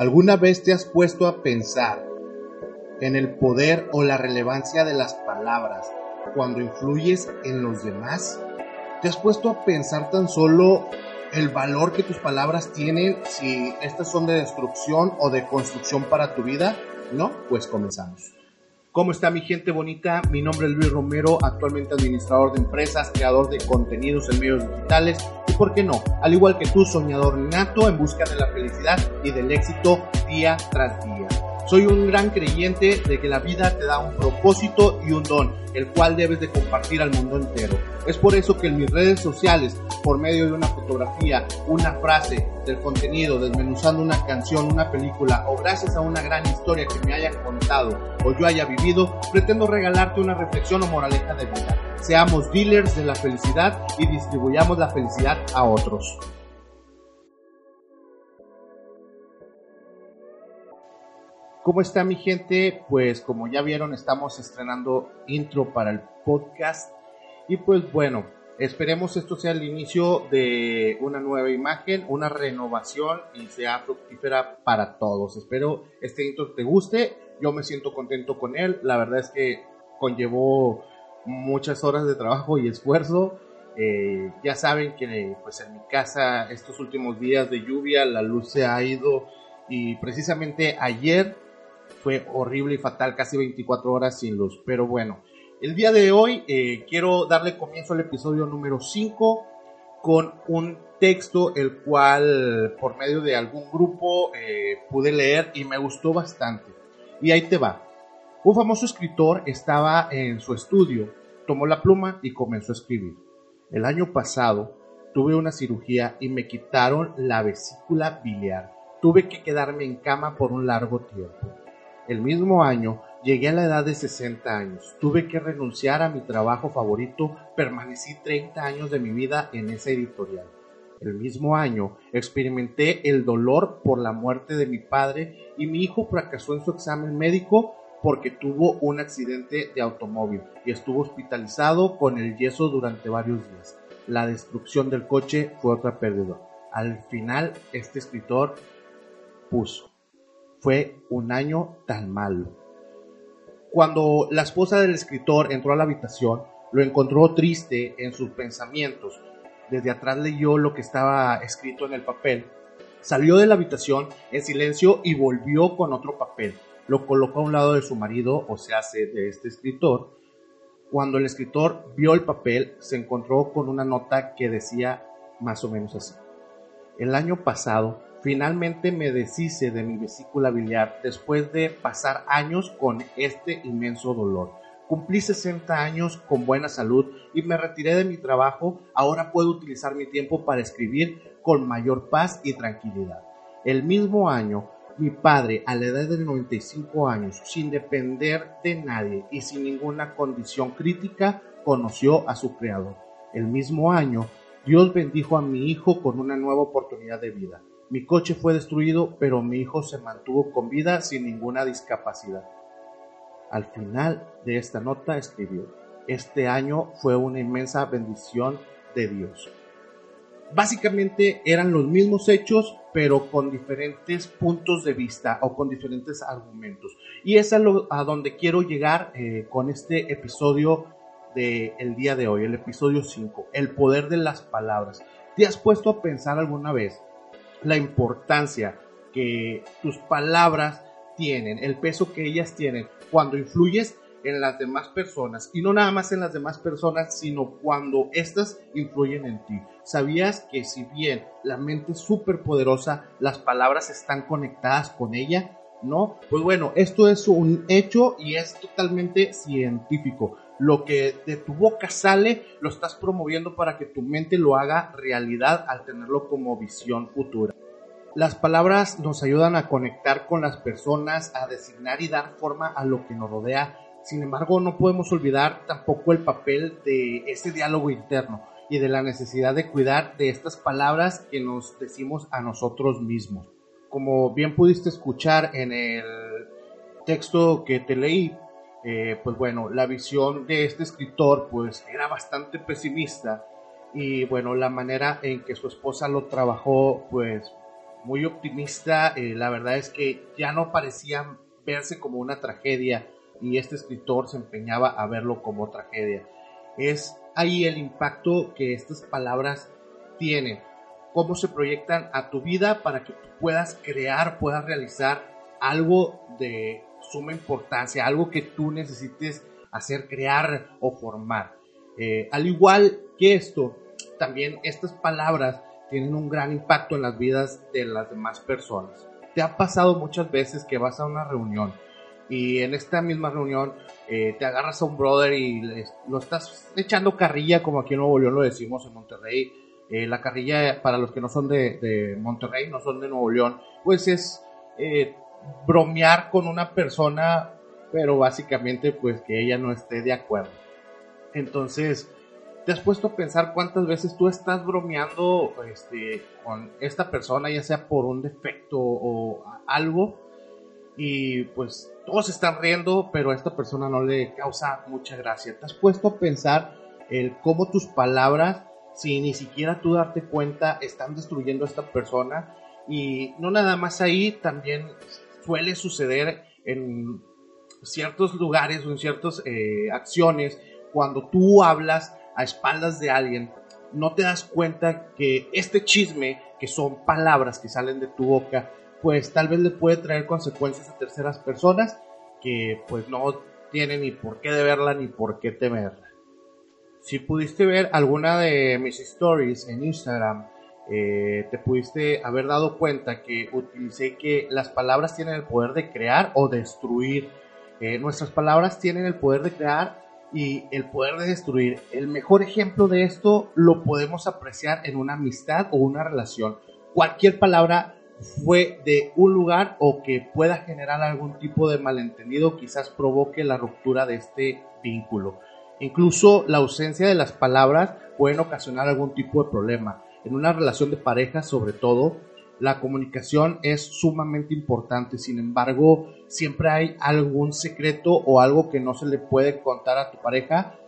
¿Alguna vez te has puesto a pensar en el poder o la relevancia de las palabras cuando influyes en los demás? ¿Te has puesto a pensar tan solo el valor que tus palabras tienen si estas son de destrucción o de construcción para tu vida? ¿No? Pues comenzamos. ¿Cómo está mi gente bonita? Mi nombre es Luis Romero, actualmente administrador de empresas, creador de contenidos en medios digitales y, ¿por qué no? Al igual que tú, soñador nato en busca de la felicidad y del éxito día tras día. Soy un gran creyente de que la vida te da un propósito y un don, el cual debes de compartir al mundo entero. Es por eso que en mis redes sociales, por medio de una fotografía, una frase del contenido, desmenuzando una canción, una película o gracias a una gran historia que me haya contado o yo haya vivido, pretendo regalarte una reflexión o moraleja de vida. Seamos dealers de la felicidad y distribuyamos la felicidad a otros. ¿Cómo está mi gente? Pues como ya vieron, estamos estrenando intro para el podcast. Y pues bueno, esperemos esto sea el inicio de una nueva imagen, una renovación y sea fructífera para todos. Espero este intro te guste. Yo me siento contento con él. La verdad es que conllevó muchas horas de trabajo y esfuerzo. Eh, ya saben que pues en mi casa estos últimos días de lluvia la luz se ha ido y precisamente ayer fue horrible y fatal, casi 24 horas sin luz. Pero bueno, el día de hoy eh, quiero darle comienzo al episodio número 5 con un texto el cual por medio de algún grupo eh, pude leer y me gustó bastante. Y ahí te va. Un famoso escritor estaba en su estudio, tomó la pluma y comenzó a escribir. El año pasado tuve una cirugía y me quitaron la vesícula biliar. Tuve que quedarme en cama por un largo tiempo. El mismo año llegué a la edad de 60 años. Tuve que renunciar a mi trabajo favorito. Permanecí 30 años de mi vida en esa editorial. El mismo año experimenté el dolor por la muerte de mi padre y mi hijo fracasó en su examen médico porque tuvo un accidente de automóvil y estuvo hospitalizado con el yeso durante varios días. La destrucción del coche fue otra pérdida. Al final, este escritor puso fue un año tan malo. Cuando la esposa del escritor entró a la habitación, lo encontró triste en sus pensamientos. Desde atrás leyó lo que estaba escrito en el papel. Salió de la habitación en silencio y volvió con otro papel. Lo colocó a un lado de su marido, o sea, de este escritor. Cuando el escritor vio el papel, se encontró con una nota que decía más o menos así. El año pasado Finalmente me deshice de mi vesícula biliar después de pasar años con este inmenso dolor. Cumplí 60 años con buena salud y me retiré de mi trabajo. Ahora puedo utilizar mi tiempo para escribir con mayor paz y tranquilidad. El mismo año, mi padre, a la edad de 95 años, sin depender de nadie y sin ninguna condición crítica, conoció a su creador. El mismo año, Dios bendijo a mi hijo con una nueva oportunidad de vida. Mi coche fue destruido, pero mi hijo se mantuvo con vida sin ninguna discapacidad. Al final de esta nota escribió, este año fue una inmensa bendición de Dios. Básicamente eran los mismos hechos, pero con diferentes puntos de vista o con diferentes argumentos. Y es a, lo, donde quiero llegar eh, con este episodio del el día de hoy, el episodio 5, el poder de las palabras. ¿Te has puesto a pensar alguna vez la importancia que tus palabras tienen, el peso que ellas tienen cuando influyes en las demás personas y no nada más en las demás personas, sino cuando éstas influyen en ti. ¿Sabías que si bien la mente es súper poderosa, las palabras están conectadas con ella? ¿No? Pues bueno, esto es un hecho y es totalmente científico. Lo que de tu boca sale, lo estás promoviendo para que tu mente lo haga realidad al tenerlo como visión futura. Las palabras nos ayudan a conectar con las personas, a designar y dar forma a lo que nos rodea. Sin embargo, no podemos olvidar tampoco el papel de ese diálogo interno y de la necesidad de cuidar de estas palabras que nos decimos a nosotros mismos. Como bien pudiste escuchar en el texto que te leí, eh, pues bueno, la visión de este escritor pues era bastante pesimista y bueno, la manera en que su esposa lo trabajó pues muy optimista, eh, la verdad es que ya no parecía verse como una tragedia y este escritor se empeñaba a verlo como tragedia. Es ahí el impacto que estas palabras tienen, cómo se proyectan a tu vida para que puedas crear, puedas realizar algo de suma importancia, algo que tú necesites hacer, crear o formar. Eh, al igual que esto, también estas palabras tienen un gran impacto en las vidas de las demás personas. Te ha pasado muchas veces que vas a una reunión y en esta misma reunión eh, te agarras a un brother y lo estás echando carrilla, como aquí en Nuevo León lo decimos en Monterrey. Eh, la carrilla, para los que no son de, Monterrey, no son de Nuevo León, pues es bromear con una persona, pero básicamente pues que ella no esté de acuerdo. Entonces, ¿te has puesto a pensar cuántas veces tú estás bromeando este, con esta persona, ya sea por un defecto o algo? Y pues todos están riendo, pero a esta persona no le causa mucha gracia. ¿Te has puesto a pensar el cómo tus palabras, sin ni siquiera tú darte cuenta, están destruyendo a esta persona? Y no nada más ahí, también suele suceder en ciertos lugares o en ciertas eh, acciones cuando tú hablas a espaldas de alguien, no te das cuenta que este chisme, que son palabras que salen de tu boca, pues tal vez le puede traer consecuencias a terceras personas que pues no tienen ni por qué deberla ni por qué temerla. Si pudiste ver alguna de mis stories en Instagram, eh, te pudiste haber dado cuenta que utilicé que las palabras tienen el poder de crear o destruir. Eh, nuestras palabras tienen el poder de crear y el poder de destruir. El mejor ejemplo de esto lo podemos apreciar en una amistad o una relación. Cualquier palabra fue de un lugar o que pueda generar algún tipo de malentendido quizás provoque la ruptura de este vínculo. Incluso la ausencia de las palabras pueden ocasionar algún tipo de problema en una relación de pareja sobre todo, la comunicación es sumamente importante. Sin embargo, siempre hay algún secreto o algo que no se le puede contar a tu pareja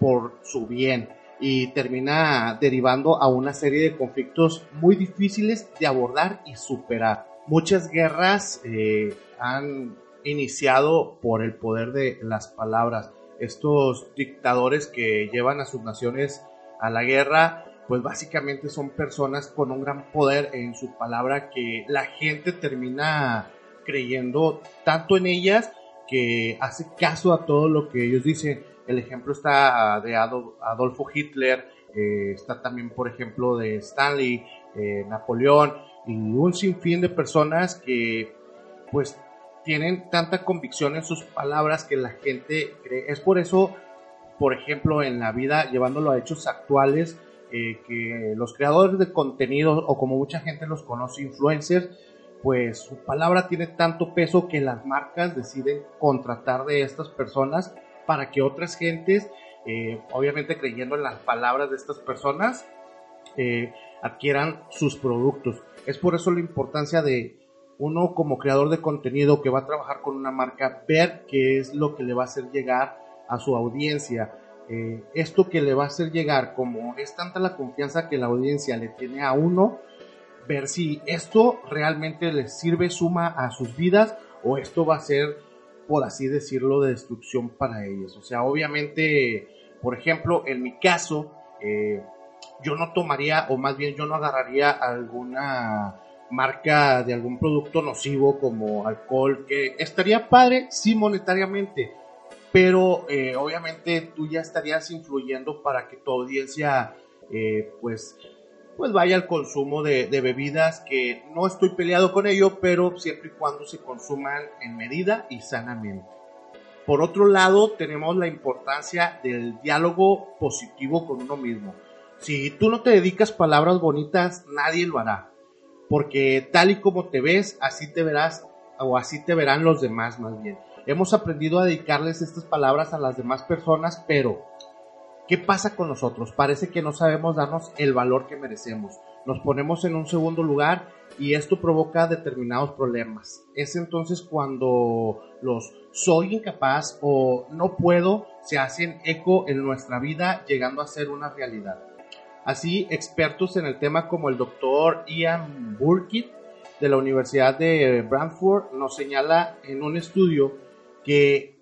por su bien y termina derivando a una serie de conflictos muy difíciles de abordar y superar. Muchas guerras eh, han iniciado por el poder de las palabras. Estos dictadores que llevan a sus naciones a la guerra pues básicamente son personas con un gran poder en su palabra que la gente termina creyendo tanto en ellas que hace caso a todo lo que ellos dicen. El ejemplo está de Adolfo Hitler, eh, está también por ejemplo de Stanley, eh, Napoleón y un sinfín de personas que pues tienen tanta convicción en sus palabras que la gente cree. Es por eso, por ejemplo, en la vida, llevándolo a hechos actuales, que los creadores de contenido, o como mucha gente los conoce, influencers, pues su palabra tiene tanto peso que las marcas deciden contratar de estas personas para que otras gentes, eh, obviamente creyendo en las palabras de estas personas, eh, adquieran sus productos. Es por eso la importancia de uno como creador de contenido que va a trabajar con una marca, ver qué es lo que le va a hacer llegar a su audiencia, eh, esto que le va a hacer llegar, como es tanta la confianza que la audiencia le tiene a uno, ver si esto realmente les sirve, suma a sus vidas o esto va a ser, por así decirlo, de destrucción para ellos. O sea, obviamente, por ejemplo, en mi caso, eh, yo no tomaría, o más bien yo no agarraría alguna marca de algún producto nocivo como alcohol, que estaría padre, sí, monetariamente, pero eh, obviamente tú ya estarías influyendo para que tu audiencia eh, pues, pues vaya al consumo de, bebidas que no estoy peleado con ello, pero siempre y cuando se consuman en medida y sanamente. Por otro lado, tenemos la importancia del diálogo positivo con uno mismo. Si tú no te dedicas palabras bonitas, nadie lo hará. porque tal y como te ves, así te verás o así te verán los demás más bien. Hemos aprendido a dedicarles estas palabras a las demás personas, pero ¿qué pasa con nosotros? Parece que no sabemos darnos el valor que merecemos. Nos ponemos en un segundo lugar y esto provoca determinados problemas. Es entonces cuando los soy incapaz o no puedo se hacen eco en nuestra vida llegando a ser una realidad. Así, expertos en el tema como el doctor Ian Burkitt de la Universidad de Brantford nos señala en un estudio que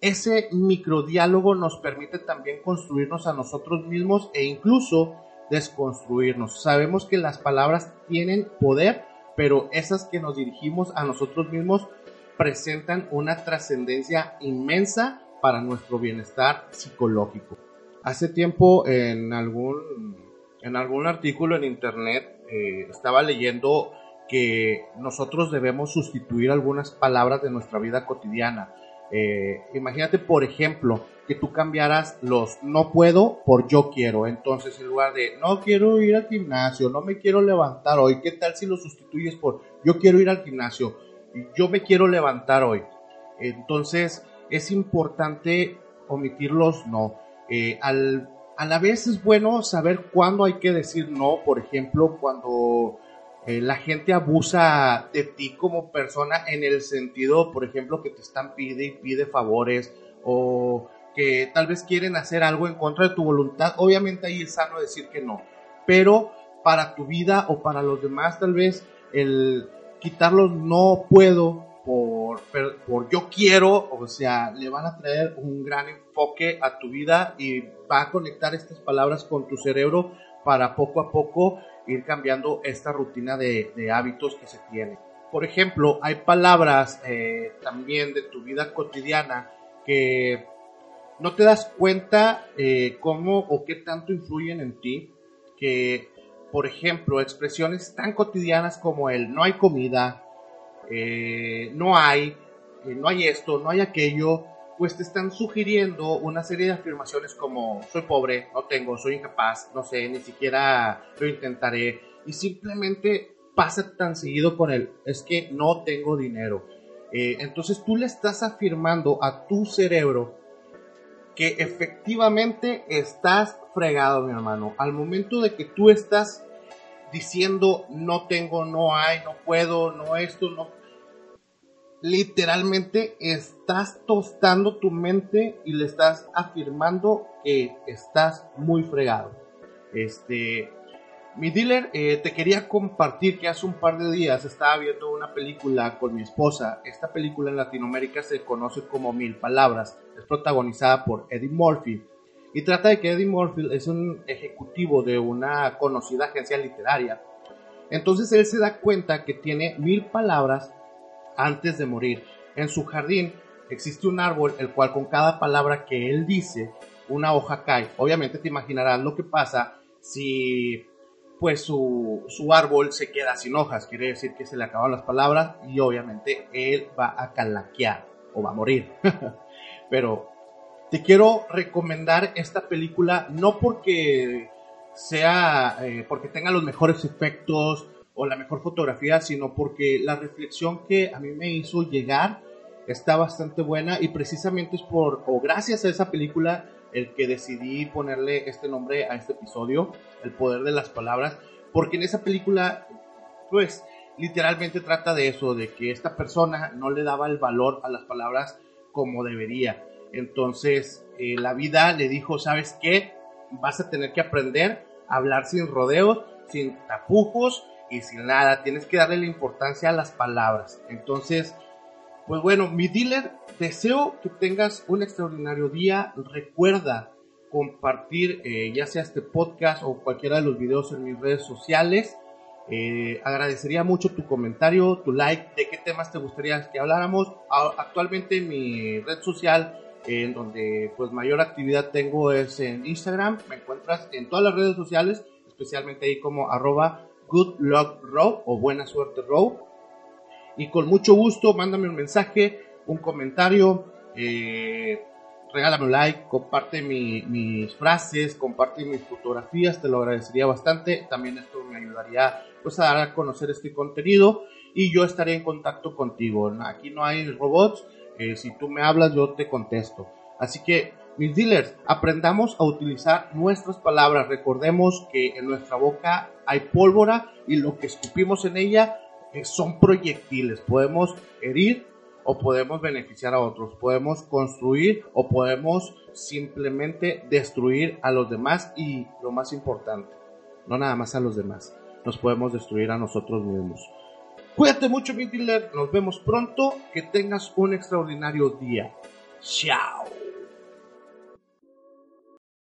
ese microdiálogo nos permite también construirnos a nosotros mismos e incluso desconstruirnos. Sabemos que las palabras tienen poder, pero esas que nos dirigimos a nosotros mismos presentan una trascendencia inmensa para nuestro bienestar psicológico. Hace tiempo en algún, en algún artículo en internet eh, estaba leyendo que nosotros debemos sustituir algunas palabras de nuestra vida cotidiana. Eh, imagínate, por ejemplo, que tú cambiaras los no puedo por yo quiero. Entonces, en lugar de no quiero ir al gimnasio, no me quiero levantar hoy, ¿qué tal si lo sustituyes por yo quiero ir al gimnasio, yo me quiero levantar hoy? Entonces, es importante omitir los no. Eh, al, a la vez es bueno saber cuándo hay que decir no, por ejemplo, cuando eh, la gente abusa de ti como persona en el sentido, por ejemplo, que te están pide y pide favores o que tal vez quieren hacer algo en contra de tu voluntad. Obviamente ahí es sano decir que no, pero para tu vida o para los demás tal vez el quitarlos no puedo por, por yo quiero, o sea, le van a traer un gran enfoque a tu vida y va a conectar estas palabras con tu cerebro para poco a poco ir cambiando esta rutina de, hábitos que se tiene. Por ejemplo, hay palabras eh, también de tu vida cotidiana que no te das cuenta eh, cómo o qué tanto influyen en ti, que por ejemplo, expresiones tan cotidianas como el no hay comida, eh, no hay, no hay esto, no hay aquello, pues te están sugiriendo una serie de afirmaciones como soy pobre, no tengo, soy incapaz, no sé, ni siquiera lo intentaré. Y simplemente pasa tan seguido con él, es que no tengo dinero. Eh, entonces tú le estás afirmando a tu cerebro que efectivamente estás fregado, mi hermano. Al momento de que tú estás diciendo no tengo, no hay, no puedo, no esto, no literalmente estás tostando tu mente y le estás afirmando que estás muy fregado. Este, mi dealer, eh, te quería compartir que hace un par de días estaba viendo una película con mi esposa. Esta película en Latinoamérica se conoce como Mil Palabras. Es protagonizada por Eddie Murphy. Y trata de que Eddie Murphy es un ejecutivo de una conocida agencia literaria. Entonces él se da cuenta que tiene mil palabras antes de morir. En su jardín existe un árbol el cual con cada palabra que él dice, una hoja cae. Obviamente te imaginarás lo que pasa si pues su, su, árbol se queda sin hojas, quiere decir que se le acaban las palabras y obviamente él va a calaquear o va a morir. Pero te quiero recomendar esta película no porque sea, eh, porque tenga los mejores efectos, o la mejor fotografía, sino porque la reflexión que a mí me hizo llegar está bastante buena y precisamente es por o gracias a esa película el que decidí ponerle este nombre a este episodio, El poder de las palabras, porque en esa película pues literalmente trata de eso, de que esta persona no le daba el valor a las palabras como debería. Entonces eh, la vida le dijo, ¿sabes qué? Vas a tener que aprender a hablar sin rodeos, sin tapujos y sin nada. Tienes que darle la importancia a las palabras. Entonces, pues bueno, mi dealer, deseo que tengas un extraordinario día. Recuerda compartir eh, ya sea este podcast o cualquiera de los videos en mis redes sociales. Eh, agradecería mucho tu comentario, tu like, de qué temas te gustaría que habláramos. Actualmente mi red social en donde pues mayor actividad tengo es en Instagram. Me encuentras en todas las redes sociales, especialmente ahí como arroba Good Luck Row o Buena Suerte Row. Y con mucho gusto, mándame un mensaje, un comentario. Eh, regálame un like, comparte mis frases, comparte mis fotografías, te lo agradecería bastante. También esto me ayudaría pues a dar a conocer este contenido y yo estaré en contacto contigo. Aquí no hay robots, eh, si tú me hablas yo te contesto. Así que mis dealers, aprendamos a utilizar nuestras palabras. Recordemos que en nuestra boca hay pólvora y lo que escupimos en ella eh, son proyectiles. Podemos herir o podemos beneficiar a otros, podemos construir o podemos simplemente destruir a los demás y lo más importante, no nada más a los demás, nos podemos destruir a nosotros mismos. Cuídate mucho mi dealer, nos vemos pronto, que tengas un extraordinario día. Chao.